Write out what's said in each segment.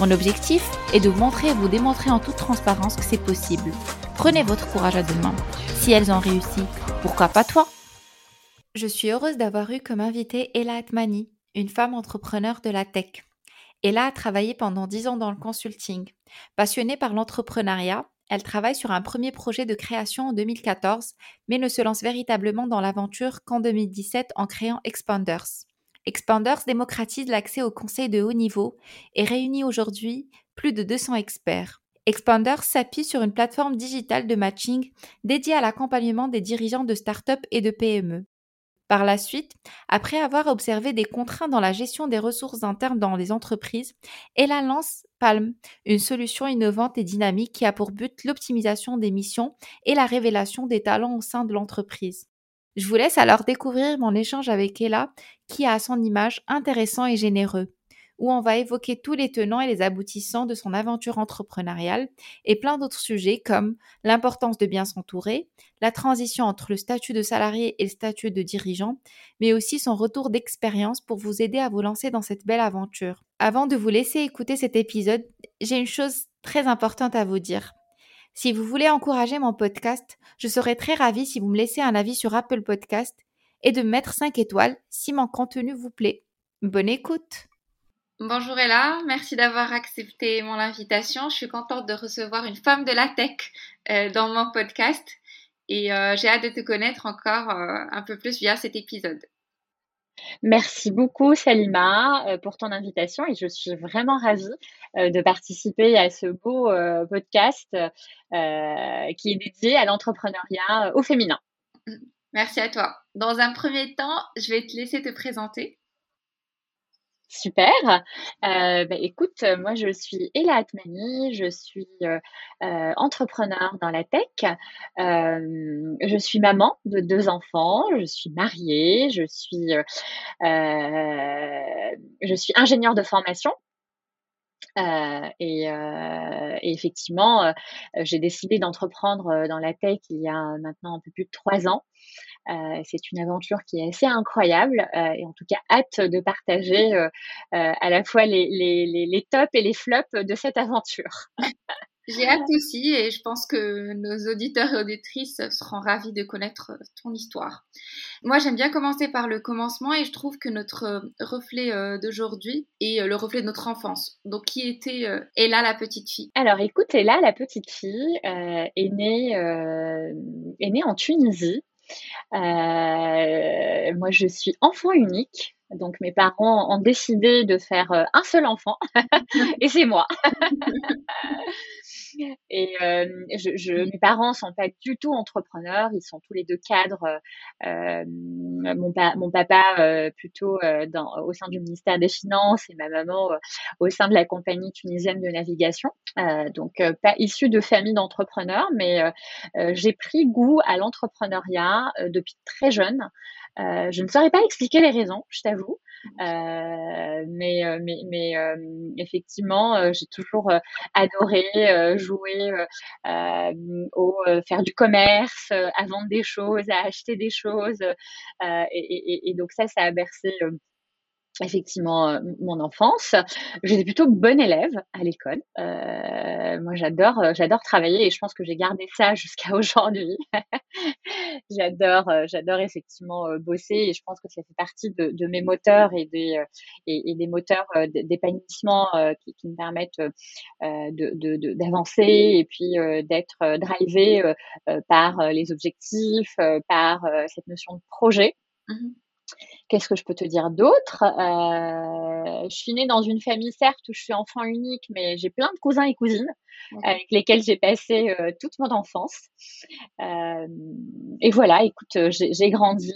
Mon objectif est de vous montrer et vous démontrer en toute transparence que c'est possible. Prenez votre courage à deux mains. Si elles ont réussi, pourquoi pas toi? Je suis heureuse d'avoir eu comme invitée Ella Atmani, une femme entrepreneur de la tech. Ella a travaillé pendant dix ans dans le consulting. Passionnée par l'entrepreneuriat, elle travaille sur un premier projet de création en 2014, mais ne se lance véritablement dans l'aventure qu'en 2017 en créant Expanders. Expanders démocratise l'accès aux conseils de haut niveau et réunit aujourd'hui plus de 200 experts. Expanders s'appuie sur une plateforme digitale de matching dédiée à l'accompagnement des dirigeants de start-up et de PME. Par la suite, après avoir observé des contraintes dans la gestion des ressources internes dans les entreprises, elle lance Palm, une solution innovante et dynamique qui a pour but l'optimisation des missions et la révélation des talents au sein de l'entreprise. Je vous laisse alors découvrir mon échange avec Ella, qui a son image intéressant et généreux, où on va évoquer tous les tenants et les aboutissants de son aventure entrepreneuriale et plein d'autres sujets comme l'importance de bien s'entourer, la transition entre le statut de salarié et le statut de dirigeant, mais aussi son retour d'expérience pour vous aider à vous lancer dans cette belle aventure. Avant de vous laisser écouter cet épisode, j'ai une chose très importante à vous dire. Si vous voulez encourager mon podcast, je serais très ravie si vous me laissez un avis sur Apple Podcast et de mettre 5 étoiles si mon contenu vous plaît. Bonne écoute Bonjour Ella, merci d'avoir accepté mon invitation. Je suis contente de recevoir une femme de la tech euh, dans mon podcast et euh, j'ai hâte de te connaître encore euh, un peu plus via cet épisode. Merci beaucoup Salima euh, pour ton invitation et je suis vraiment ravie euh, de participer à ce beau euh, podcast qui est dédié à l'entrepreneuriat au féminin. Merci à toi. Dans un premier temps, je vais te laisser te présenter. Super. Euh, bah, écoute, moi je suis Ella Atmani, je suis euh, euh, entrepreneur dans la tech. je suis maman de deux enfants, je suis mariée, je suis, je suis ingénieure de formation. Et, et, effectivement, j'ai décidé d'entreprendre dans la tech il y a maintenant un peu plus de trois ans. Euh, c'est une aventure qui est assez incroyable euh, et en tout cas hâte de partager euh, à la fois les, les, tops et les flops de cette aventure. J'ai hâte aussi et je pense que nos auditeurs et auditrices seront ravis de connaître ton histoire. Moi, j'aime bien commencer par le commencement et je trouve que notre reflet d'aujourd'hui est le reflet de notre enfance. Donc, qui était Ella la petite fille? Alors, écoute, Ella la petite fille est, née, est née en Tunisie. Euh, moi, je suis enfant unique. Donc, mes parents ont décidé de faire euh, un seul enfant et c'est moi. Et euh, je, je, mes parents sont pas du tout entrepreneurs, ils sont tous les deux cadres. Euh, mon, mon, papa euh, plutôt euh, dans, au sein du ministère des Finances et ma maman au sein de la compagnie tunisienne de navigation. donc pas issu de famille d'entrepreneurs, mais j'ai pris goût à l'entrepreneuriat depuis très jeune. Je ne saurais pas expliquer les raisons, je t'avoue. Euh, mais, euh, mais, mais euh, effectivement, j'ai toujours adoré jouer au faire du commerce, à vendre des choses, à acheter des choses. Et, et, et, donc ça, ça a bercé effectivement euh, mon enfance. J'étais plutôt bonne élève à l'école. Euh, moi, j'adore, euh, j'adore travailler et je pense que j'ai gardé ça jusqu'à aujourd'hui. j'adore, euh, j'adore effectivement bosser et je pense que ça fait partie de, mes moteurs et des moteurs d'épanouissement qui, me permettent d'avancer et puis d'être drivé par les objectifs, par cette notion de projet. Mmh Qu'est-ce que je peux te dire d'autre? Je suis née dans une famille, certes, où je suis enfant unique, mais j'ai plein de cousins et cousines avec lesquels j'ai passé toute mon enfance. et voilà, écoute, j'ai grandi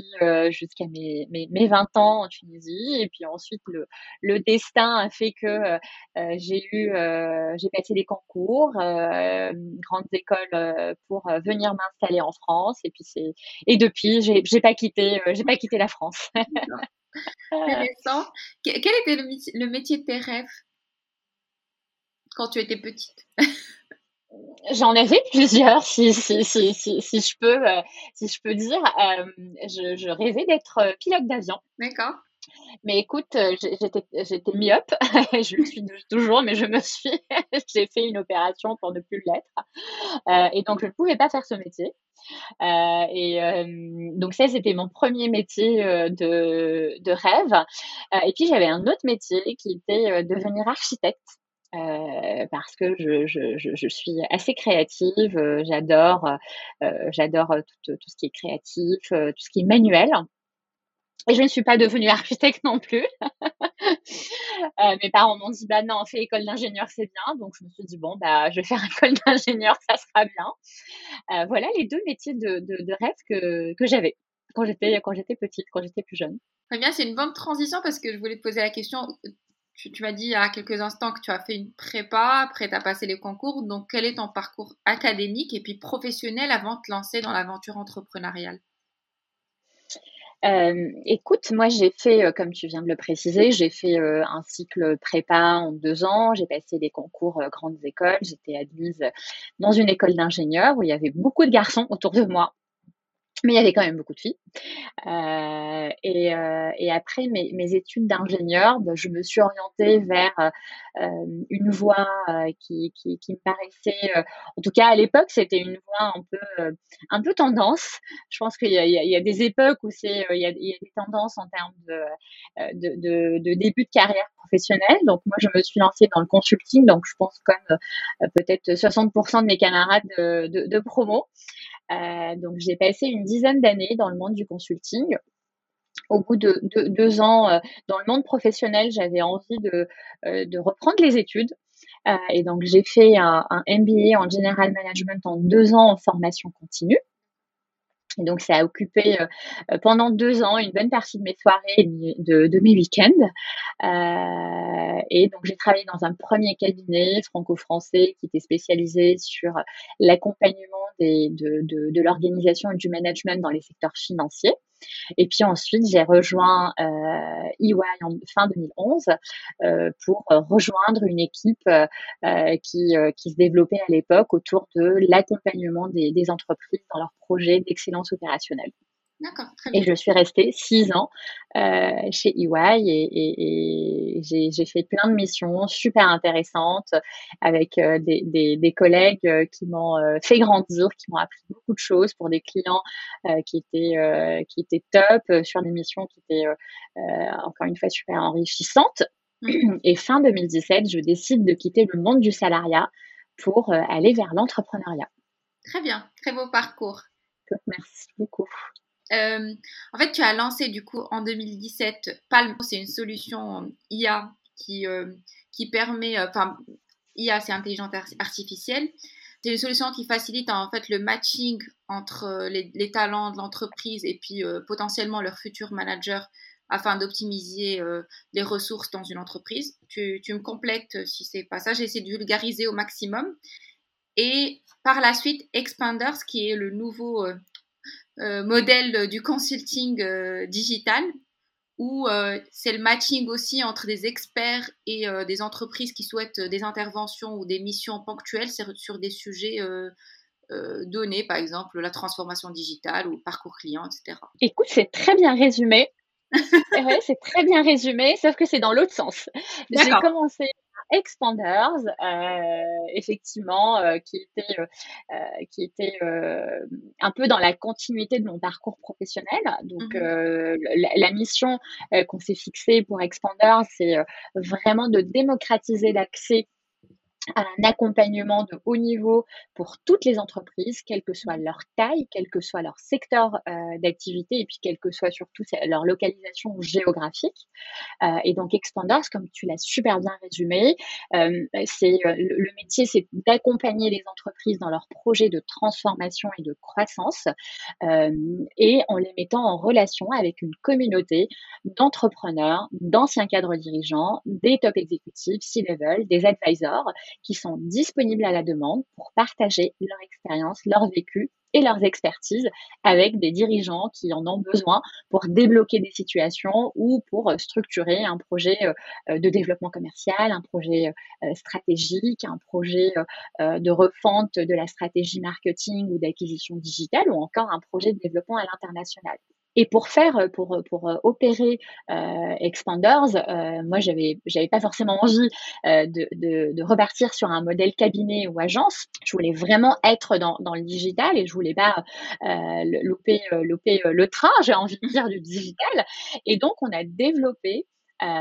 jusqu'à mes, mes, mes, 20 ans en Tunisie, et puis ensuite le, le destin a fait que j'ai eu, j'ai passé des concours, grandes écoles pour venir m'installer en France, et puis c'est, et depuis j'ai pas quitté, j'ai pas quitté la France. Intéressant. Quel était le, métier de tes rêves quand tu étais petite? J'en avais plusieurs, si, si, si, si, je peux, euh, si je peux dire. Euh, je, je, rêvais d'être euh, pilote d'avion. D'accord. Mais écoute, j'étais, j'étais myope, je le suis toujours, mais je me suis, j'ai fait une opération pour ne plus l'être. et donc, je ne pouvais pas faire ce métier. et donc ça, c'était mon premier métier de, de rêve. et puis j'avais un autre métier qui était devenir architecte. Euh, parce que je, je, je, suis assez créative, euh, j'adore, euh, j'adore tout, tout, ce qui est créatif, tout ce qui est manuel. Et je ne suis pas devenue architecte non plus. mes parents m'ont dit bah non, fais école d'ingénieur, c'est bien. Donc je me suis dit bon bah je vais faire école d'ingénieur, ça sera bien. voilà les deux métiers de, rêve que, j'avais quand j'étais quand j'étais petite, quand j'étais plus jeune. Très bien, c'est une bonne transition parce que je voulais te poser la question tu, m'as dit il y a quelques instants que tu as fait une prépa, après tu as passé les concours. Donc, quel est ton parcours académique et puis professionnel avant de te lancer dans l'aventure entrepreneuriale? Euh, écoute, moi j'ai fait, euh, comme tu viens de le préciser, j'ai fait euh, un cycle prépa en deux ans. J'ai passé des concours grandes écoles. J'étais admise dans une école d'ingénieurs où il y avait beaucoup de garçons autour de moi mais il y avait quand même beaucoup de filles. Euh, et, euh, et, après mes, mes études d'ingénieur, bah, je me suis orientée vers euh, une voie euh, qui, qui, qui, me paraissait, euh, en tout cas à l'époque, c'était une voie un peu, un peu tendance. Je pense qu'il y, y, y, a des époques où c'est, il, y a, des tendances en termes de, de, de, de, début de carrière professionnelle. Donc moi, je me suis lancée dans le consulting. Donc je pense comme peut-être 60% de mes camarades de, de, de promo. Euh, donc j'ai passé une dizaine d'années dans le monde du consulting. Au bout de, deux ans euh, dans le monde professionnel, j'avais envie de, euh, reprendre les études. et donc j'ai fait un, un MBA en General Management en deux ans en formation continue. Et donc, ça a occupé euh, pendant deux ans une bonne partie de mes soirées et de, mes week-ends. Euh, et donc, j'ai travaillé dans un premier cabinet franco-français qui était spécialisé sur l'accompagnement de l'organisation et du management dans les secteurs financiers. Et puis ensuite, j'ai rejoint euh, EY en fin 2011 euh, pour rejoindre une équipe euh, qui, euh, qui se développait à l'époque autour de l'accompagnement des, des entreprises dans leurs projets d'excellence opérationnelle. Et je suis restée six ans euh, chez EY et, et, et j'ai fait plein de missions super intéressantes avec euh, des, des, des, collègues euh, qui m'ont euh, fait grandir, qui m'ont appris beaucoup de choses pour des clients qui étaient qui étaient top sur des missions qui étaient encore une fois super enrichissantes. Mmh. Et fin 2017, je décide de quitter le monde du salariat pour aller vers l'entrepreneuriat. Très bien, très beau parcours. Merci beaucoup. Euh, en fait, tu as lancé du coup en 2017 Palm. C'est une solution IA qui, euh, qui permet, euh, enfin, IA, c'est intelligence artificielle. C'est une solution qui facilite en fait le matching entre les, talents de l'entreprise et puis potentiellement leurs futurs managers afin d'optimiser les ressources dans une entreprise. Tu, tu me complètes si c'est pas ça. J'ai essayé de vulgariser au maximum. Et par la suite, Expanders, qui est le nouveau modèle du consulting euh, digital où euh, c'est le matching aussi entre des experts et des entreprises qui souhaitent des interventions ou des missions ponctuelles sur des sujets donnés, par exemple la transformation digitale ou parcours client, etc. Écoute, c'est très bien résumé. c'est très bien résumé, sauf que c'est dans l'autre sens. J'ai commencé Expanders, euh, effectivement, euh, qui était, euh, qui était un peu dans la continuité de mon parcours professionnel. Donc, mmh la, mission qu'on s'est fixée pour Expanders, c'est vraiment de démocratiser l'accès un accompagnement de haut niveau pour toutes les entreprises, quelle que soit leur taille, quel que soit leur secteur euh, d'activité et puis quelle que soit surtout leur localisation géographique. Euh, et donc Expanders, comme tu l'as super bien résumé, euh, c'est le, métier, c'est d'accompagner les entreprises dans leurs projets de transformation et de croissance et en les mettant en relation avec une communauté d'entrepreneurs, d'anciens cadres dirigeants, des top exécutifs, C-level, des advisors qui sont disponibles à la demande pour partager leur expérience, leur vécu et leurs expertises avec des dirigeants qui en ont besoin pour débloquer des situations ou pour structurer un projet euh, de développement commercial, un projet euh, stratégique, un projet euh, de refonte de la stratégie marketing ou d'acquisition digitale ou encore un projet de développement à l'international. Et pour faire, euh, pour, euh, pour euh, opérer euh, Expanders, euh, moi, j'avais, j'avais pas forcément envie euh, de, de, de, repartir sur un modèle cabinet ou agence. Je voulais vraiment être dans, dans le digital et je voulais pas louper, louper le train, j'ai envie de dire, du digital. Et donc, on a développé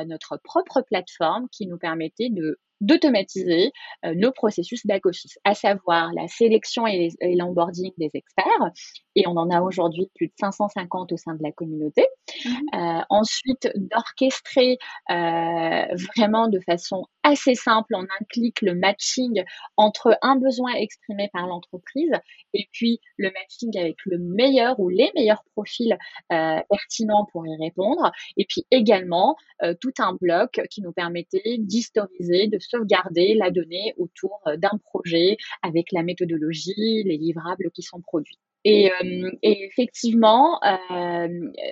notre propre plateforme qui nous permettait de d'automatiser euh, nos processus back-office, à savoir la sélection et l'onboarding des experts. Et on en a aujourd'hui plus de 550 au sein de la communauté. Mmh. Euh, ensuite, d'orchestrer euh, vraiment de façon assez simple en un clic le matching entre un besoin exprimé par l'entreprise et puis le matching avec le meilleur ou les meilleurs profils euh, pertinents pour y répondre. Et puis également euh, tout un bloc qui nous permettait d'historiser, de sauvegarder la donnée autour euh, d'un projet avec la méthodologie, les livrables qui sont produits. Et, euh, et, effectivement, euh,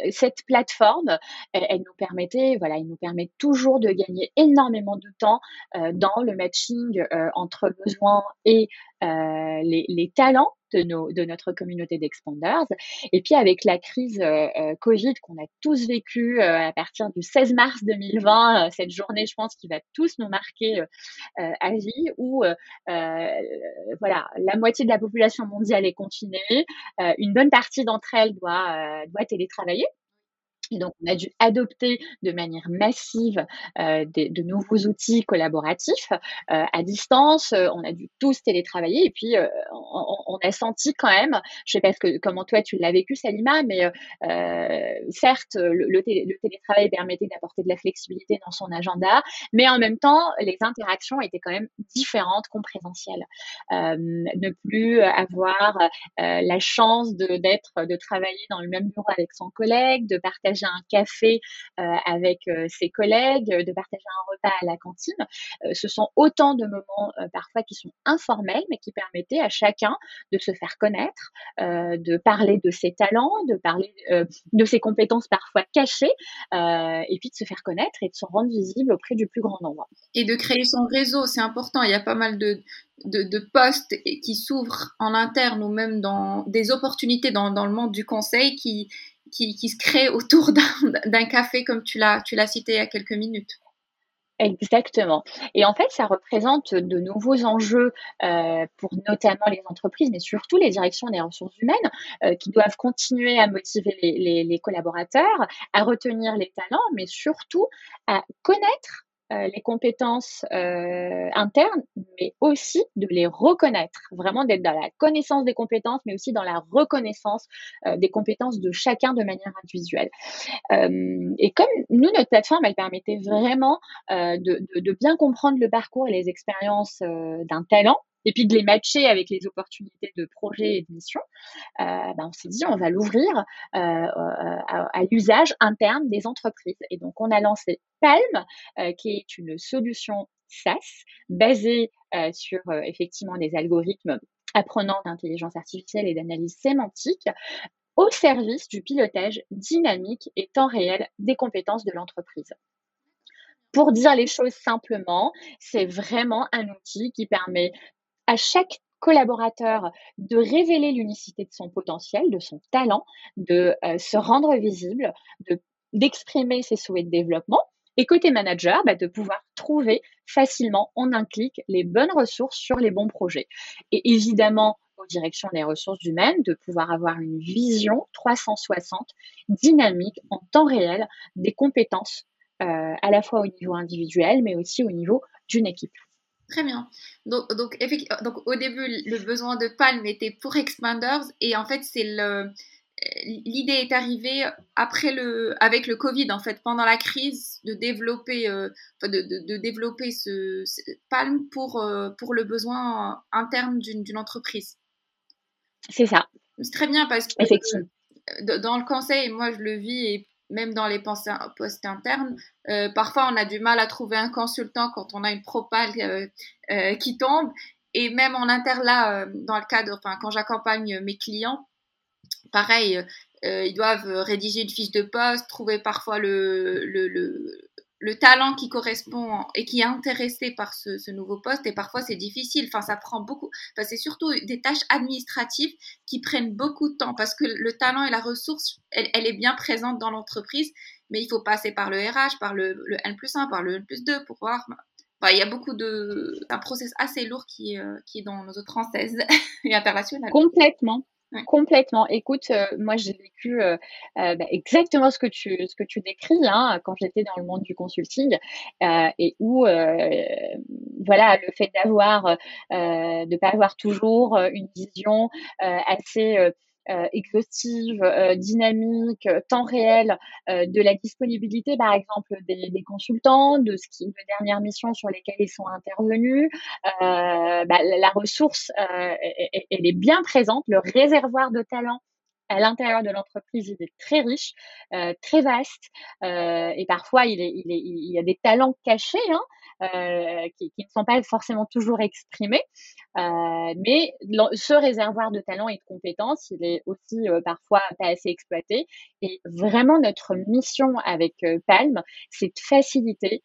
cette plateforme, elle, nous permettait, voilà, il nous permet toujours de gagner énormément de temps euh, dans le matching entre besoins et euh, les, les, talents de, nos, de notre communauté d'expanders. Et puis avec la crise euh, euh Covid qu'on a tous vécue euh, à partir du 16 mars 2020, euh, cette journée, je pense, qui va tous nous marquer à vie, où voilà, la moitié de la population mondiale est confinée, une bonne partie d'entre elles doit, doit télétravailler. Et donc, on a dû adopter de manière massive euh, de, de, nouveaux outils collaboratifs euh, à distance. Euh, on a dû tous télétravailler et puis euh, on, on, a senti quand même, je sais pas que, comment toi tu l'as vécu, Salima, mais euh, certes, le, le, télétravail permettait d'apporter de la flexibilité dans son agenda, mais en même temps, les interactions étaient quand même différentes qu'en présentiel. ne plus avoir la chance d'être, de, de travailler dans le même bureau avec son collègue, de partager un café euh, avec euh, ses collègues, de partager un repas à la cantine. Euh, ce sont autant de moments parfois qui sont informels, mais qui permettaient à chacun de se faire connaître, de parler de ses talents, de parler de ses compétences parfois cachées, et puis de se faire connaître et de se rendre visible auprès du plus grand nombre. Et de créer son réseau, c'est important. Il y a pas mal de, de, postes qui s'ouvrent en interne ou même dans des opportunités dans le monde du conseil qui, qui, se crée autour d'un café, comme tu l'as cité il y a quelques minutes. Exactement. Et en fait, ça représente de nouveaux enjeux euh, pour notamment les entreprises, mais surtout les directions des ressources humaines, euh, qui doivent continuer à motiver les, collaborateurs, à retenir les talents, mais surtout à connaître euh, les compétences euh, internes, mais aussi de les reconnaître, vraiment d'être dans la connaissance des compétences, mais aussi dans la reconnaissance euh, des compétences de chacun de manière individuelle. et comme nous, notre plateforme, elle permettait vraiment de, bien comprendre le parcours et les expériences d'un talent, et puis de les matcher avec les opportunités de projets et de missions, euh, ben on s'est dit on va l'ouvrir euh, à, à l'usage interne des entreprises. Et donc on a lancé Palm, euh, qui est une solution SaaS basée euh, sur euh, effectivement des algorithmes apprenants d'intelligence artificielle et d'analyse sémantique au service du pilotage dynamique et temps réel des compétences de l'entreprise. Pour dire les choses simplement, c'est vraiment un outil qui permet à chaque collaborateur de révéler l'unicité de son potentiel, de son talent, de euh, se rendre visible, de d'exprimer ses souhaits de développement. Et côté manager, bah, de pouvoir trouver facilement en un clic les bonnes ressources sur les bons projets. Et évidemment, aux directions des ressources humaines, de pouvoir avoir une vision 360 dynamique en temps réel des compétences euh, à la fois au niveau individuel, mais aussi au niveau d'une équipe. Très bien. Donc, donc, donc, au début, le besoin de Palm était pour Expanders et en fait, c'est le l'idée est arrivée après le avec le Covid en fait pendant la crise de développer euh, de, de, développer ce, Palm pour euh, pour le besoin interne d'une entreprise. C'est ça. C'est très bien parce que euh, dans le conseil, moi je le vis et même dans les postes internes, euh, parfois on a du mal à trouver un consultant quand on a une propale euh, euh, qui tombe. Et même en inter, là, dans le cadre, enfin, quand j'accompagne mes clients, pareil, ils doivent rédiger une fiche de poste, trouver parfois le, le, le talent qui correspond et qui est intéressé par ce, nouveau poste et parfois c'est difficile. Enfin, ça prend beaucoup. Enfin, c'est surtout des tâches administratives qui prennent beaucoup de temps parce que le talent et la ressource, elle, est bien présente dans l'entreprise, mais il faut passer par le RH, par le, le N plus 1, par le N plus 2 pour voir. il y a beaucoup de. un process assez lourd qui euh, qui est dans nos autres françaises et internationales. Complètement. Complètement. Écoute, euh, moi j'ai vécu euh, euh, bah, exactement ce que tu ce que tu décris hein, quand j'étais dans le monde du consulting et où voilà le fait d'avoir de pas avoir toujours une vision assez exhaustive, euh, dynamique, euh, temps réel de la disponibilité, par exemple, des, des, consultants, de ce qui, de dernières missions sur lesquelles ils sont intervenus. Bah, la ressource, elle, est bien présente, le réservoir de talent à l'intérieur de l'entreprise, il est très riche, euh, très vaste, euh, et parfois il, est, il, est, il, y a des talents cachés hein, euh, qui, qui, ne sont pas forcément toujours exprimés, euh, mais ce réservoir de talents et de compétences, il est aussi euh, parfois pas assez exploité. Et vraiment notre mission avec euh, Palm, c'est de faciliter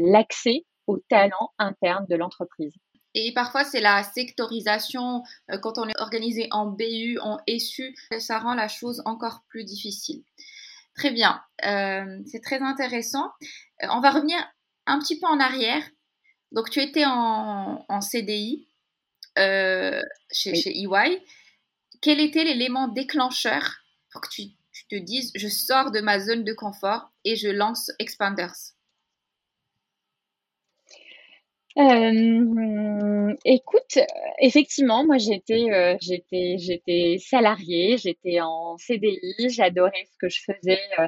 l'accès aux talents internes de l'entreprise. Et parfois, c'est la sectorisation. Euh, quand on est organisé en BU, en SU, ça rend la chose encore plus difficile. Très bien, euh, c'est très intéressant. Euh, on va revenir un petit peu en arrière. Donc, tu étais en, CDI chez, EY. Quel était l'élément déclencheur pour que tu, tu te dises, je sors de ma zone de confort et je lance Expanders? Euh, écoute, effectivement, moi j'étais euh, j'étais j'étais salariée, j'étais en CDI, j'adorais ce que je faisais euh,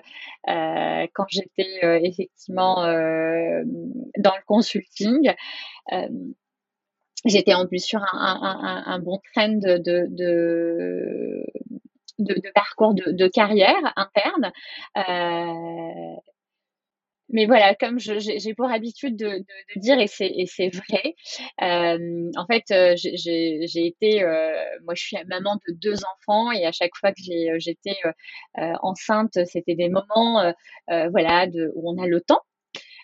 euh quand j'étais effectivement dans le consulting. j'étais en plus sur un, bon trend de, parcours de, carrière interne. Mais voilà, comme j'ai pour habitude de, de, de dire, et c'est vrai, euh, en fait, euh, j'ai été, euh, moi je suis maman de deux enfants et à chaque fois que j'étais euh, enceinte, c'était des moments voilà, de, où on a le temps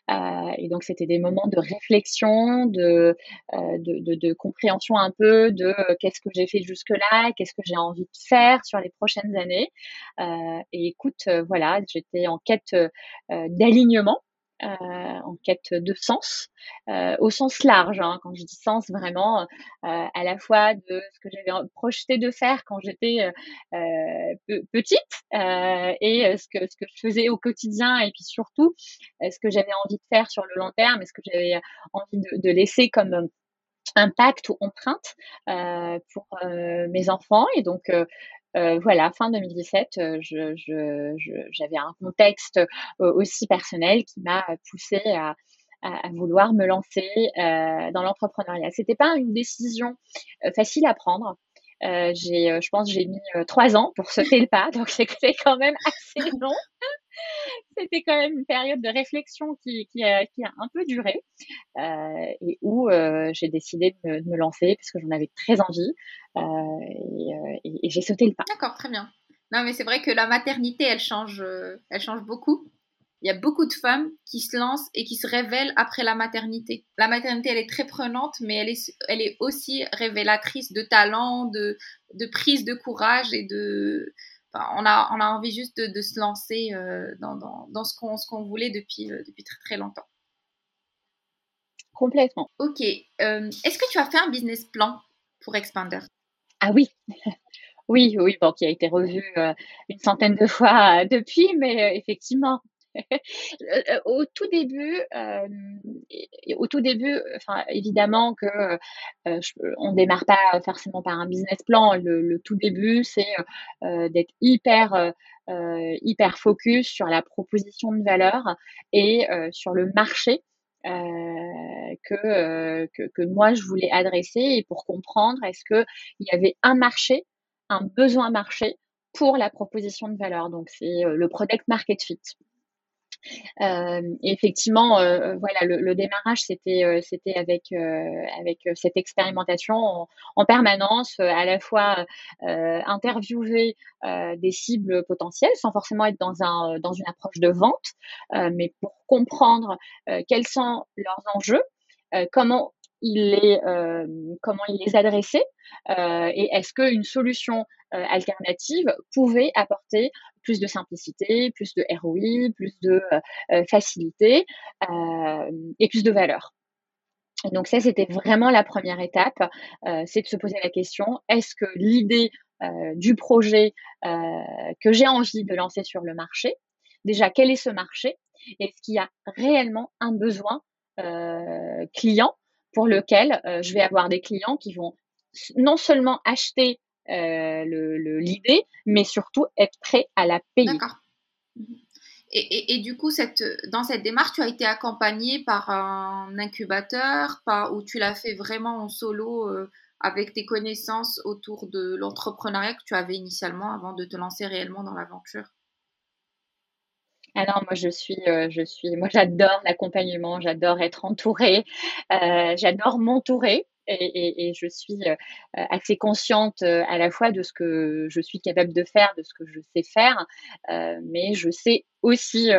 et donc, c'était des moments de réflexion, de, euh, de, compréhension un peu de euh, qu'est-ce que j'ai fait jusque-là, qu'est-ce que j'ai envie de faire sur les prochaines années. et écoute, voilà, j'étais en quête d'alignement euh, en quête de sens, euh, au sens large. Hein, quand je dis sens, vraiment, euh, à la fois de ce que j'avais projeté de faire quand j'étais petite et ce que ce que je faisais au quotidien, et puis surtout ce que j'avais envie de faire sur le long terme, et ce que j'avais envie de, laisser comme impact ou empreinte pour mes enfants. Et donc, euh, voilà, fin 2017, euh, j'avais je, un contexte euh, aussi personnel qui m'a poussé à, à, vouloir me lancer dans l'entrepreneuriat. C'était pas une décision facile à prendre. j'ai, je pense, j'ai mis trois ans pour sauter le pas, donc c'était quand même assez long. C'était quand même une période de réflexion qui, qui, a, un peu duré euh, et où euh, j'ai décidé de me, lancer parce que j'en avais très envie euh, et, j'ai sauté le pas. D'accord, très bien. Non, mais c'est vrai que la maternité, elle change, elle change beaucoup. Il y a beaucoup de femmes qui se lancent et qui se révèlent après la maternité. La maternité, elle est très prenante, mais elle est, elle est aussi révélatrice de talent, de prise de courage et de, on, a, on a envie juste de, se lancer euh, dans, dans, ce qu'on qu'on voulait depuis, euh, depuis très très longtemps. Complètement. Ok. Euh, est-ce que tu as fait un business plan pour Expander? Ah oui. oui, oui, bon, qui a été revu une centaine de fois depuis, mais effectivement, au tout début, au tout début, enfin évidemment que euh, on démarre pas forcément par un business plan. Le, tout début, c'est d'être hyper hyper focus sur la proposition de valeur et sur le marché que, que, moi je voulais adresser et pour comprendre est-ce que il y avait un marché, un besoin marché pour la proposition de valeur? Donc, c'est euh, le product market fit. Euh, effectivement, euh, voilà, le, démarrage c'était c'était avec avec cette expérimentation en, permanence, à la fois interviewer des cibles potentielles sans forcément être dans un dans une approche de vente, mais pour comprendre quels sont leurs enjeux, comment il les comment il les et est-ce qu'une solution euh, alternative pouvait apporter plus de simplicité, plus de ROI, plus de euh, euh, facilité et plus de valeur. donc ça, c'était vraiment la première étape, c'est de se poser la question, est-ce que l'idée du projet que j'ai envie de lancer sur le marché, déjà, quel est ce marché Est-ce qu'il y a réellement un besoin client pour lequel je vais avoir des clients qui vont non seulement acheter euh, l'idée, mais surtout être prêt à la payer. D'accord. Et, et, du coup, cette, dans cette démarche, tu as été accompagné par un incubateur, par, ou tu l'as fait vraiment en solo euh, avec tes connaissances autour de l'entrepreneuriat que tu avais initialement avant de te lancer réellement dans l'aventure? Ah non, moi je suis, euh, je suis, moi j'adore l'accompagnement, j'adore être entourée, j'adore m'entourer et, je suis euh, assez consciente euh, à la fois de ce que je suis capable de faire, de ce que je sais faire, euh, mais je sais aussi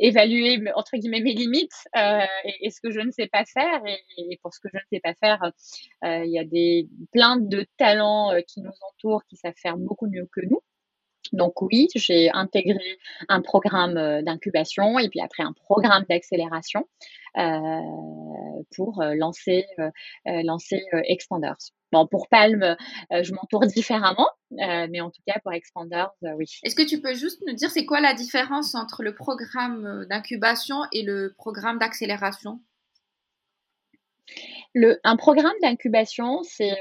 évaluer entre guillemets mes limites et, ce que je ne sais pas faire. Et, pour ce que je ne sais pas faire, il y a des plein de talents qui nous entourent, qui savent faire beaucoup mieux que nous. Donc oui, j'ai intégré un programme d'incubation et puis après un programme d'accélération euh, pour euh, lancer, euh, lancer Expanders. Bon, pour Palm, je m'entoure différemment, mais en tout cas pour Expanders, oui. Est-ce que tu peux juste nous dire c'est quoi la différence entre le programme d'incubation et le programme d'accélération? Le, un programme d'incubation, c'est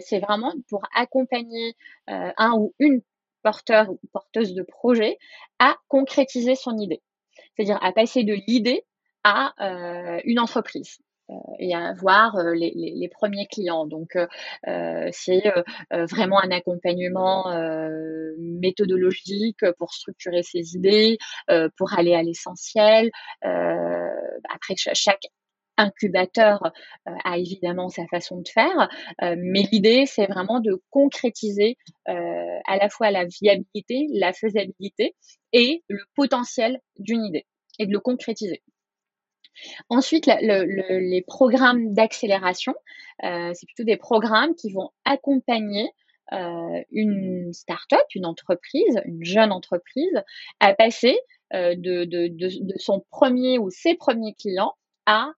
c'est vraiment pour accompagner un ou une porteur ou porteuse de projet à concrétiser son idée. C'est-à-dire à passer de l'idée à euh, une entreprise euh, et à avoir euh, les, premiers clients. Donc, c'est vraiment un accompagnement méthodologique pour structurer ses idées, pour aller à l'essentiel. après, chaque incubateur a évidemment sa façon de faire, mais l'idée, c'est vraiment de concrétiser à la fois la viabilité, la faisabilité et le potentiel d'une idée et de le concrétiser. Ensuite, les programmes d'accélération, euh, c'est plutôt des programmes qui vont accompagner euh, une start-up, une entreprise, une jeune entreprise, à passer euh, de, son premier ou ses premiers clients à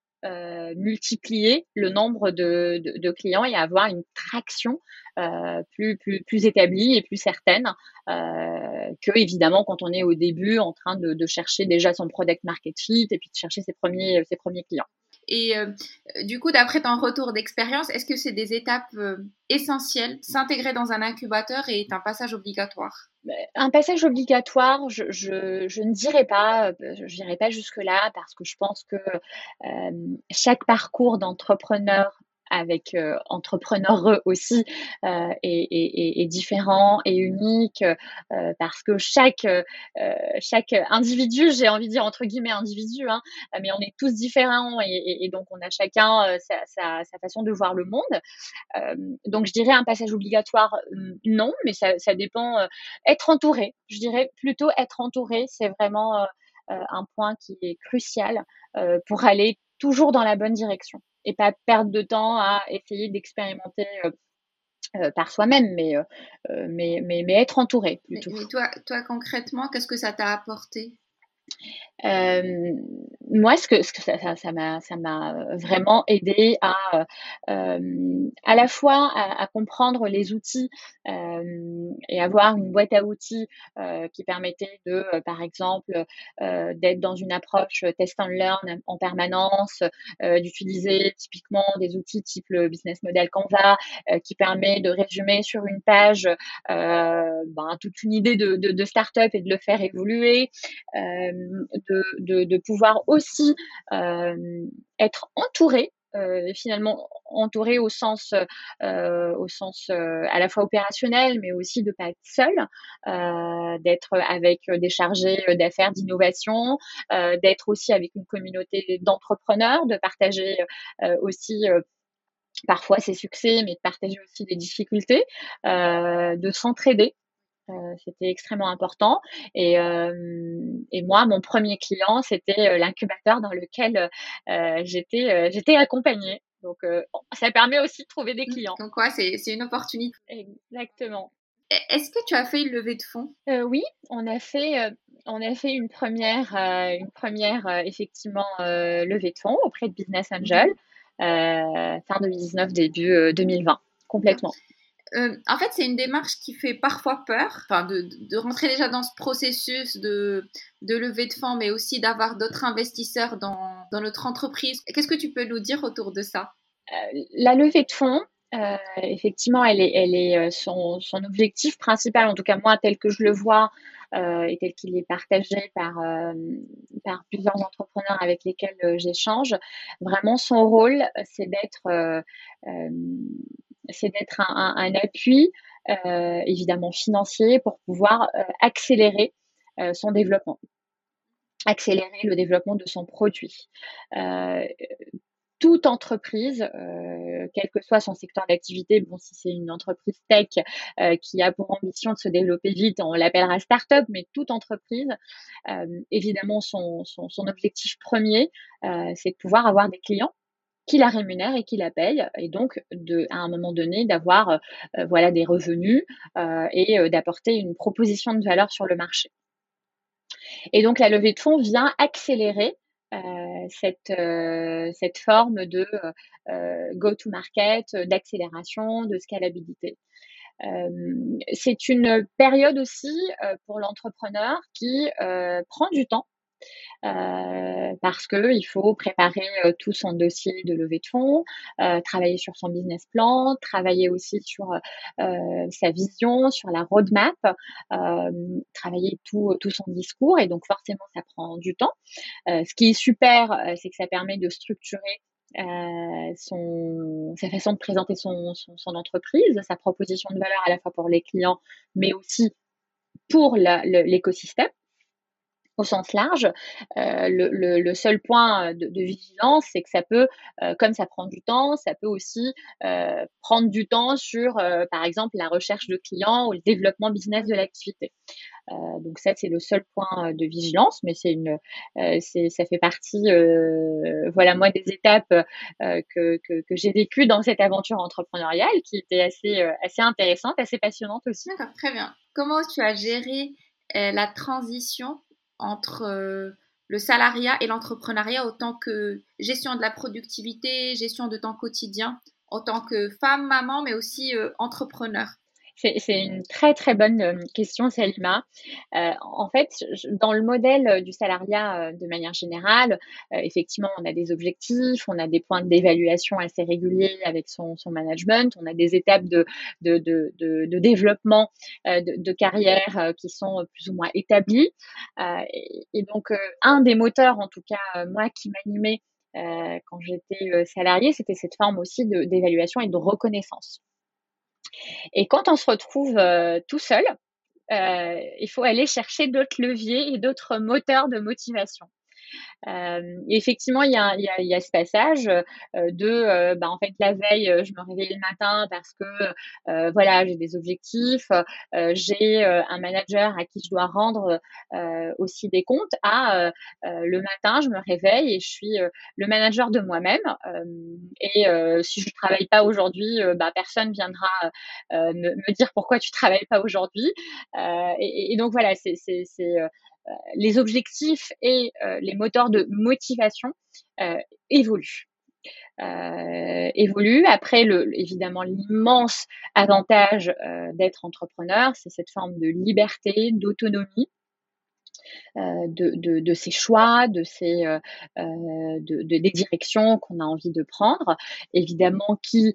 multiplier le nombre de, clients et avoir une traction euh, plus établie et plus certaine euh, que évidemment quand on est au début en train de, de, chercher déjà son product market fit et puis de chercher ses premiers, ses premiers clients. Et euh, du coup, d'après ton retour d'expérience, est-ce que c'est des étapes euh, essentielles S'intégrer dans un incubateur est un passage obligatoire? Ben, un passage obligatoire, je, ne dirais pas, je dirais pas jusque là parce que je pense que euh, chaque parcours d'entrepreneur avec euh, entrepreneurs aussi euh, est, différent et unique euh, parce que chaque chaque individu, j'ai envie de dire entre guillemets individu, hein, mais on est tous différents et, donc on a chacun sa, façon de voir le monde. donc je dirais un passage obligatoire, non, mais ça, ça dépend. être entouré, je dirais plutôt être entouré, c'est vraiment un point qui est crucial pour aller toujours dans la bonne direction et pas perdre de temps à essayer d'expérimenter euh, euh, par soi-même, mais, euh, mais, mais, mais, être entouré plutôt. Mais, toi, toi, concrètement, qu'est-ce que ça t'a apporté? Euh, moi, ce que, ça m'a vraiment aidé à, euh, à la fois à, comprendre les outils euh, et avoir une boîte à outils qui permettait de, par exemple, d'être dans une approche test and learn en permanence, d'utiliser typiquement des outils type le business model Canva, qui permet de résumer sur une page ben, toute une idée de, de, de start-up et de le faire évoluer de, pouvoir aussi euh, être entouré euh, finalement entouré au sens euh, au sens à la fois opérationnel mais aussi de pas être seul d'être avec des chargés d'affaires d'innovation d'être aussi avec une communauté d'entrepreneurs de partager aussi parfois ses succès mais de partager aussi des difficultés de s'entraider euh, c'était extrêmement important. Et, euh, et, moi, mon premier client, c'était euh, l'incubateur dans lequel j'étais j'étais accompagnée. Donc, ça permet aussi de trouver des mmh. clients. Donc, quoi, c'est une opportunité. Exactement. Est-ce que tu as fait une levée de fonds? Oui, on a fait, on a fait une première, une première effectivement levée de fonds auprès de Business Angel fin 2019, début 2020, complètement. Euh, en fait, c'est une démarche qui fait parfois peur, enfin, de, rentrer déjà dans ce processus de, levée de fonds, mais aussi d'avoir d'autres investisseurs dans, notre entreprise. Qu'est-ce que tu peux nous dire autour de ça? Euh, La levée de fonds, euh, effectivement, elle est, son, objectif principal, en tout cas moi, tel que je le vois, et tel qu'il est partagé par, par plusieurs entrepreneurs avec lesquels j'échange. Vraiment, son rôle, c'est d'être c'est d'être un, appui euh, évidemment financier pour pouvoir euh, accélérer euh, son développement, accélérer le développement de son produit. Toute entreprise, quel que soit son secteur d'activité, bon, si c'est une entreprise tech qui a pour ambition de se développer vite, on l'appellera start-up, mais toute entreprise, évidemment, son, objectif premier, c'est de pouvoir avoir des clients qui la rémunère et qui la paye, et donc de, à un moment donné d'avoir euh, euh, voilà des revenus euh, et d'apporter une proposition de valeur sur le marché. Et donc la levée de fonds vient accélérer cette, cette forme de go-to-market, d'accélération, de scalabilité. c'est une période aussi pour l'entrepreneur qui prend du temps euh, parce que il faut préparer euh, tout son dossier de levée de fonds, euh, travailler sur son business plan, travailler aussi sur sa vision, sur la roadmap, travailler tout, son discours et donc forcément ça prend du temps. ce qui est super, c'est que ça permet de structurer son, sa façon de présenter son, entreprise, sa proposition de valeur à la fois pour les clients, mais aussi pour l'écosystème au sens large. Euh, le, le, seul point euh, de, vigilance, c'est que ça peut, euh, comme ça prend du temps, ça peut aussi prendre du temps sur, par exemple, la recherche de clients ou le développement business de l'activité. donc ça, c'est le seul point de vigilance, mais c'est une, ça fait partie, voilà, moi, des étapes que, que, que j'ai vécues dans cette aventure entrepreneuriale, qui était assez, assez intéressante, assez passionnante aussi. D'accord, très bien. Comment tu as géré la transition entre euh, le salariat et l'entrepreneuriat autant que gestion de la productivité, gestion de temps quotidien, en tant que femme, maman, mais aussi euh, entrepreneur c'est une très très bonne euh, question, Salima. Euh, en fait, dans le modèle euh, du salariat de manière générale, effectivement, on a des objectifs, on a des points d'évaluation assez réguliers avec son, management, on a des étapes de, de, de, développement de, carrière qui sont plus ou moins établies. Et, donc, un des moteurs, en tout cas, moi, qui m'animait quand j'étais salariée, c'était cette forme aussi d'évaluation et de reconnaissance. Et quand on se retrouve euh, tout seul, euh, il faut aller chercher d'autres leviers et d'autres moteurs de motivation. Effectivement, il y, a, y y a, ce passage de, bah, en fait, la veille, je me réveille le matin parce que, voilà, j'ai des objectifs, j'ai un manager à qui je dois rendre aussi des comptes. À le matin, je me réveille et je suis le manager de moi-même. et si je travaille pas aujourd'hui, bah, personne viendra me, dire pourquoi tu travailles pas aujourd'hui. Et, donc voilà, c'est les objectifs et les moteurs de motivation évoluent. Euh. Après, le, évidemment, l'immense avantage euh, d'être entrepreneur, c'est cette forme de liberté, d'autonomie. Euh, de, de, de, ses choix, de ses, euh, de, de, des directions qu'on a envie de prendre. Évidemment, qui,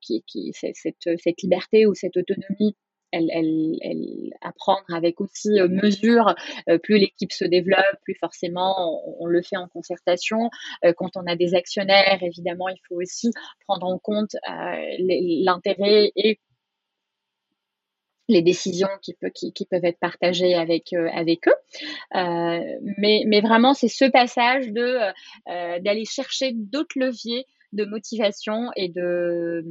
qui, qui cette, cette liberté ou cette autonomie elle, elle, elle, apprendre avec aussi euh, mesure. Euh, plus l'équipe se développe, plus forcément on, le fait en concertation. Euh, quand on a des actionnaires, évidemment, il faut aussi prendre en compte l'intérêt et les décisions qui, peut, qui, qui, peuvent être partagées avec, avec eux. mais, mais vraiment, c'est ce passage de d'aller chercher d'autres leviers de motivation et de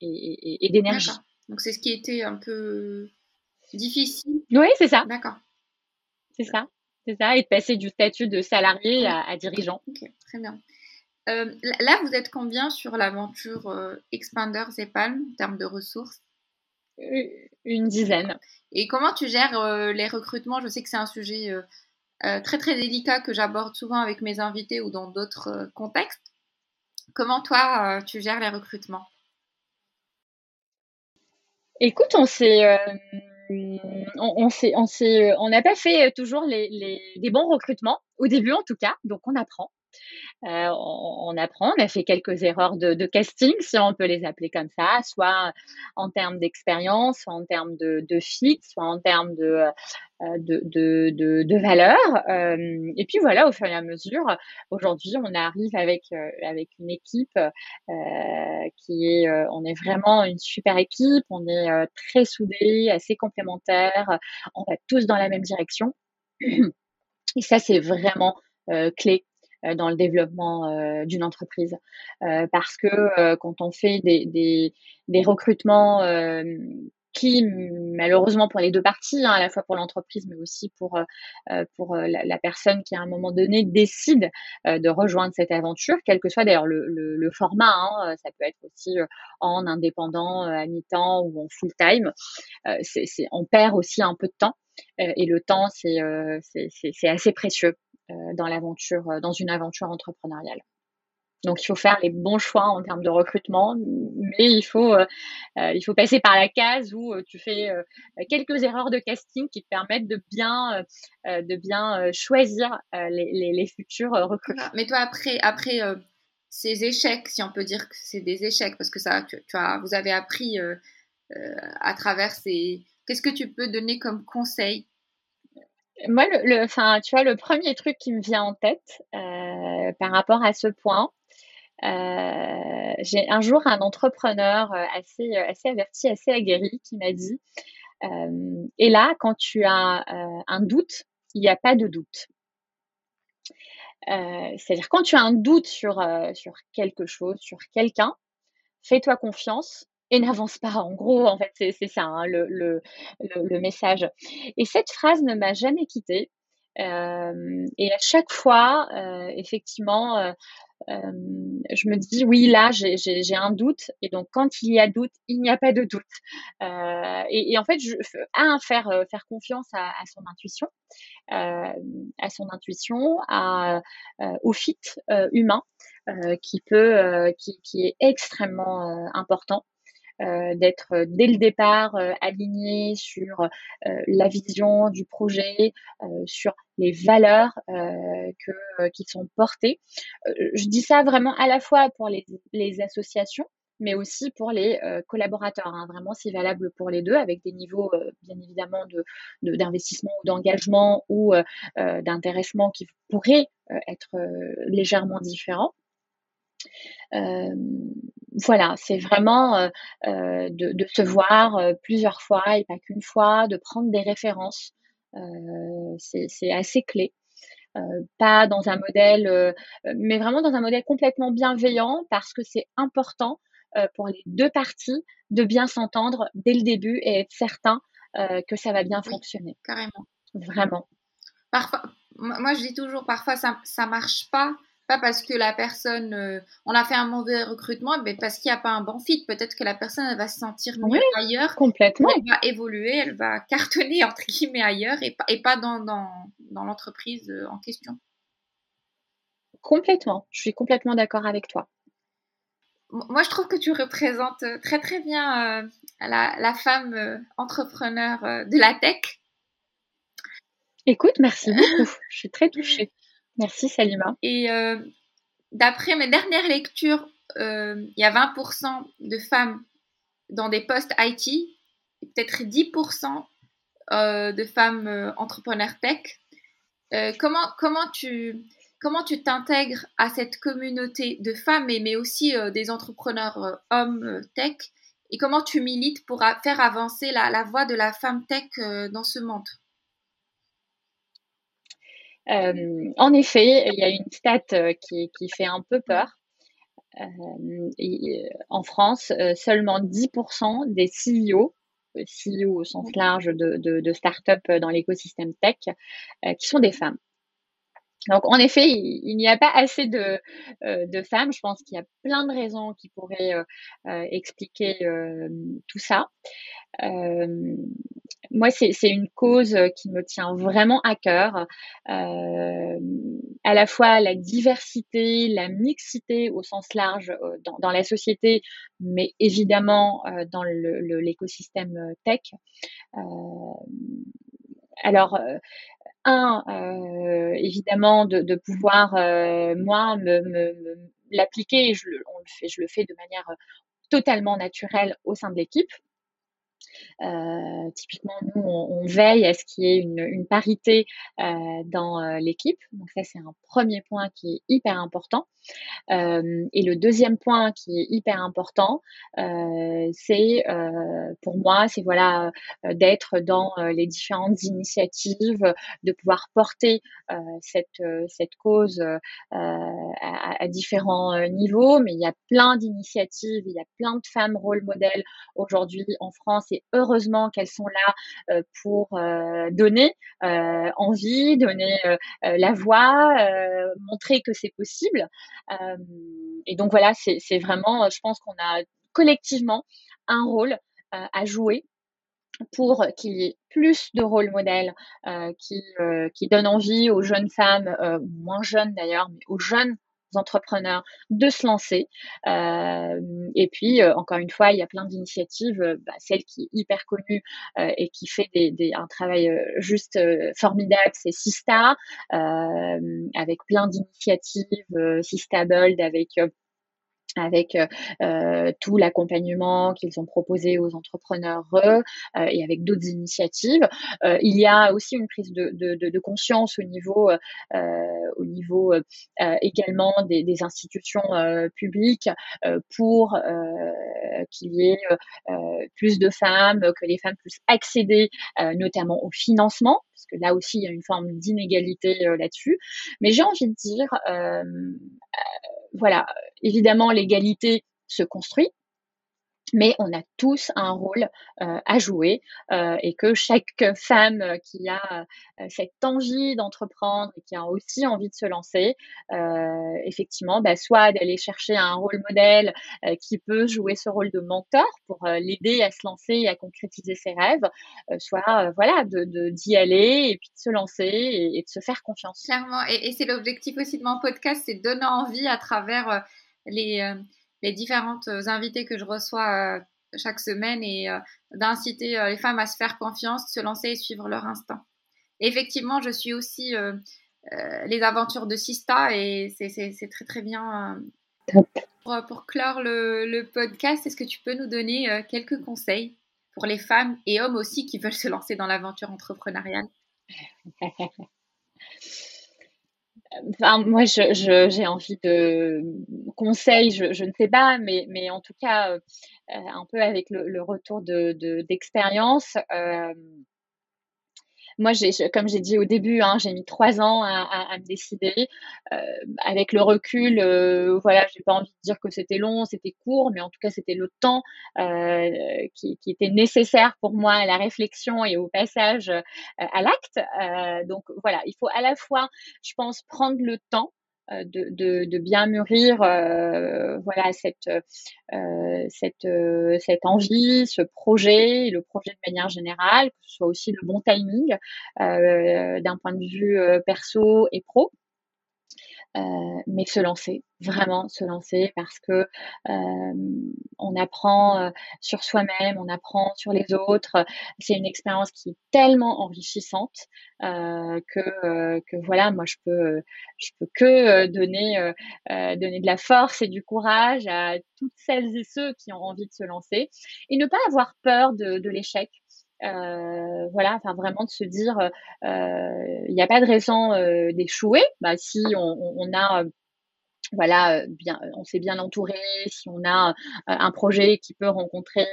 et, et d'énergie. Donc c'est ce qui était un peu difficile. Oui, c'est ça. D'accord. C'est ça. C'est ça. Et de passer du statut de salarié à, dirigeant. Ok, très bien. Euh, là, vous êtes combien sur l'aventure euh, Expanders et Palm en termes de ressources? Une dizaine. Et comment tu gères euh, les recrutements? Je sais que c'est un sujet très très délicat que j'aborde souvent avec mes invités ou dans d'autres contextes. Comment toi, tu gères les recrutements? Écoute, on s'est, euh, on, on s'est, on n'a pas fait toujours les, les, des bons recrutements au début en tout cas, donc on apprend. Euh, on, apprend, on a fait quelques erreurs de, casting, si on peut les appeler comme ça, soit en termes d'expérience, soit en termes de, fit, soit en termes de, euh, de, valeur. Euh, et puis voilà, au fur et à mesure, aujourd'hui, on arrive avec, une équipe qui est, est vraiment une super équipe, on est très soudés, assez complémentaires, on va tous dans la même direction. Et ça, c'est vraiment clé dans le développement d'une entreprise. parce que quand on fait des, des, des recrutements qui, malheureusement pour les deux parties, hein, à la fois pour l'entreprise, mais aussi pour, euh, euh, pour euh, la, personne qui, à un moment donné, décide de rejoindre cette aventure, quel que soit d'ailleurs le, le, format. Hein, ça peut être aussi en indépendant, à mi-temps ou en full-time. on perd aussi un peu de temps. et le temps, c'est assez précieux dans l'aventure, dans une aventure entrepreneuriale. Donc, il faut faire les bons choix en termes de recrutement, mais il faut, euh, euh, il faut passer par la case où euh, tu fais quelques erreurs de casting qui te permettent de bien, de bien choisir les, les, futurs recrutements. Mais toi, après, après ces échecs, si on peut dire que c'est des échecs, parce que ça, tu, as, vous avez appris à travers ces. Qu'est-ce que tu peux donner comme conseil moi, le, premier truc qui me vient en tête par rapport à ce point, euh, j'ai un jour un entrepreneur euh, assez, euh, averti, assez aguerri qui m'a dit Et là, quand tu as un doute, il n'y a pas de doute. C'est-à-dire, quand tu as un doute sur quelque chose, sur quelqu'un, fais-toi confiance et n'avance pas. En gros, en fait, c'est ça hein, le, le, le, message. Et cette phrase ne m'a jamais quittée. Euh, et à chaque fois, euh, effectivement, euh, je me dis oui là j'ai un doute et donc quand il y a doute il n'y a pas de doute euh, et, et, en fait je à faire euh, faire confiance à, à son intuition euh, à son intuition à au fit humain qui peut qui, qui est extrêmement important euh, d'être euh, dès le départ euh, aligné sur la vision du projet, sur les valeurs que, qui sont portées. je dis ça vraiment à la fois pour les, les associations, mais aussi pour les collaborateurs. Hein. Vraiment, c'est valable pour les deux, avec des niveaux bien évidemment de d'investissement ou d'engagement ou d'intéressement qui pourraient être légèrement différents. Euh, voilà, c'est vraiment euh, euh, de, se voir plusieurs fois et pas qu'une fois, de prendre des références. c'est assez clé. pas dans un modèle, mais vraiment dans un modèle complètement bienveillant parce que c'est important pour les deux parties de bien s'entendre dès le début et être certain que ça va bien fonctionner. Carrément. Vraiment. Parfois, moi je dis toujours, parfois ça, ça marche pas pas parce que la personne, euh, on a fait un mauvais recrutement, mais parce qu'il n'y a pas un bon fit. Peut-être que la personne elle va se sentir mieux ailleurs. Complètement. Elle va évoluer, elle va cartonner entre guillemets ailleurs et pas, et pas dans, dans, dans l'entreprise euh, en question. Complètement. Je suis complètement d'accord avec toi. Moi, je trouve que tu représentes euh, très très bien la, la, femme entrepreneur de la tech. Écoute, merci beaucoup. je suis très touchée. Merci Salima. Et euh, d'après mes dernières lectures, euh, il y a 20% de femmes dans des postes IT, peut-être 10% euh, de femmes entrepreneurs tech. comment, comment tu comment t'intègres à cette communauté de femmes, mais, aussi des entrepreneurs hommes tech? Et comment tu milites pour faire avancer la, la voix de la femme tech dans ce monde? En effet, il y a une stat euh, qui, qui fait un peu peur. Euh, et, en France, seulement 10% des CEO, CEO au sens large de, de, de start-up dans l'écosystème tech, qui sont des femmes. Donc, en effet, il, n'y a pas assez de, de femmes. Je pense qu'il y a plein de raisons qui pourraient expliquer tout ça. moi, c'est une cause qui me tient vraiment à cœur. à la fois la diversité, la mixité au sens large dans, la société, mais évidemment dans l'écosystème tech. alors, un, euh, évidemment, de, pouvoir, euh, moi, l'appliquer, je, le fait, je le fais de manière totalement naturelle au sein de l'équipe. Euh, typiquement, nous, on, veille à ce qu'il y ait une, parité euh, dans euh, l'équipe. Donc ça, c'est un premier point qui est hyper important. Et le deuxième point qui est hyper important, c'est pour moi, c'est voilà d'être dans les différentes initiatives, de pouvoir porter cette cette cause à, à, différents niveaux. Mais il y a plein d'initiatives, il y a plein de femmes rôle modèles aujourd'hui en France et heureusement qu'elles sont là euh, pour euh, donner euh, envie, donner la voix, montrer que c'est possible. et donc voilà, c'est vraiment, je pense qu'on a collectivement un rôle à jouer pour qu'il y ait plus de rôles modèles qui donnent envie aux jeunes femmes, moins jeunes d'ailleurs, mais aux jeunes entrepreneurs de se lancer. Euh, et puis, euh, encore une fois, il y a plein d'initiatives. Euh, bah, celle qui est hyper connue et qui fait des, un travail juste formidable, c'est Sista, avec plein d'initiatives, Sista Bold, avec avec euh, euh, tout l'accompagnement qu'ils ont proposé aux entrepreneurs euh, et avec d'autres initiatives. il y a aussi une prise de, de, de, conscience au niveau, au niveau également des, des institutions publiques pour qu'il y ait plus de femmes, que les femmes puissent accéder notamment au financement, parce que là aussi il y a une forme d'inégalité là-dessus. Mais j'ai envie de dire voilà, évidemment, l'égalité se construit, mais on a tous un rôle euh, à jouer euh, et que chaque femme qui a euh, cette envie d'entreprendre et qui a aussi envie de se lancer, effectivement, bah, soit d'aller chercher un rôle modèle qui peut jouer ce rôle de mentor pour l'aider à se lancer et à concrétiser ses rêves, soit voilà de d'y aller et puis de se lancer et, de se faire confiance. Clairement, et, et c'est l'objectif aussi de mon podcast, c'est donner envie à travers les les différentes euh, invités que je reçois euh, chaque semaine et euh, d'inciter les femmes à se faire confiance, se lancer et suivre leur instinct. effectivement, je suis aussi les aventures de Sista et c'est très très bien. Pour, pour, clore le, le podcast, est-ce que tu peux nous donner quelques conseils pour les femmes et hommes aussi qui veulent se lancer dans l'aventure entrepreneuriale? Moi, j'ai je, envie de conseils, je, ne sais pas, mais, en tout cas, euh, un peu avec le, retour de d'expérience, euh, moi, j'ai, comme j'ai dit au début, hein, j'ai mis trois ans à, à, me décider. Euh, avec le recul, euh, voilà, j'ai pas envie de dire que c'était long, c'était court, mais en tout cas, c'était le temps euh, qui, qui, était nécessaire pour moi à la réflexion et au passage euh, à l'acte. Euh, donc voilà, il faut à la fois, je pense, prendre le temps de, bien mûrir voilà cette cette cette envie, ce projet, le projet de manière générale, que ce soit aussi le bon timing d'un point de vue perso et pro. Euh, mais se lancer, vraiment se lancer parce que euh, on apprend euh, sur soi-même, on apprend sur les autres. C'est une expérience qui est tellement enrichissante que, que voilà, moi je peux je peux que donner donner de la force et du courage à toutes celles et ceux qui ont envie de se lancer et ne pas avoir peur de l'échec. Euh, voilà, enfin vraiment de se dire, euh, il n'y a pas de raison euh, d'échouer. Bah, si on, on a voilà, bien, on s'est bien entouré, si on a un projet qui peut rencontrer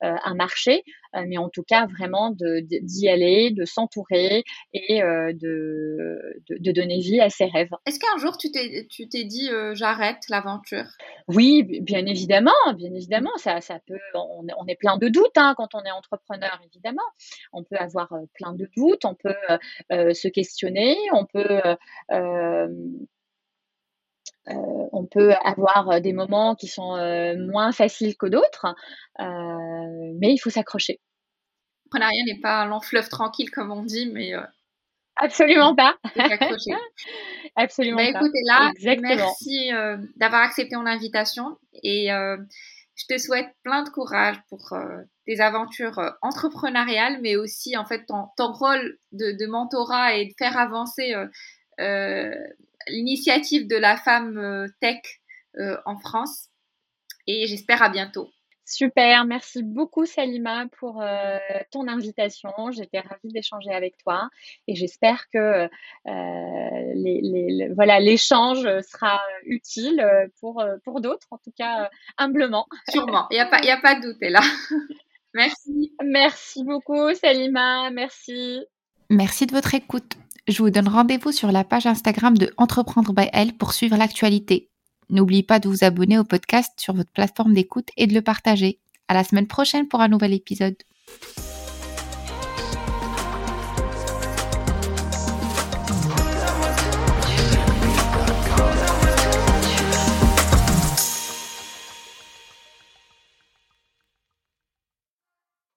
un marché, mais en tout cas vraiment d'y aller, de s'entourer et de, de, donner vie à ses rêves. Est-ce qu'un jour tu t'es dit j'arrête l'aventure? Oui, bien évidemment, bien évidemment, ça ça peut, on, on est plein de doutes hein, quand on est entrepreneur évidemment, on peut avoir plein de doutes, on peut se questionner, on peut euh, on peut avoir euh, des moments qui sont euh, moins faciles que d'autres, mais il faut s'accrocher. L'entrepreneuriat n'est pas un long fleuve tranquille comme on dit, mais Absolument pas. Absolument bah, pas. Écoute, là, merci d'avoir accepté mon invitation et je te souhaite plein de courage pour tes aventures entrepreneuriales, mais aussi en fait ton, rôle de, de, mentorat et de faire avancer l'initiative de la femme euh, tech euh, en France. Et j'espère à bientôt. Super, merci beaucoup Salima pour euh, ton invitation. J'étais ravie d'échanger avec toi et j'espère que les, voilà l'échange sera utile pour, pour d'autres, en tout cas humblement. Sûrement, il n'y a, pas, a pas de doute là. merci. Merci beaucoup Salima, merci. Merci de votre écoute. Je vous donne rendez-vous sur la page Instagram de Entreprendre by Elle pour suivre l'actualité. N'oubliez pas de vous abonner au podcast sur votre plateforme d'écoute et de le partager. À la semaine prochaine pour un nouvel épisode.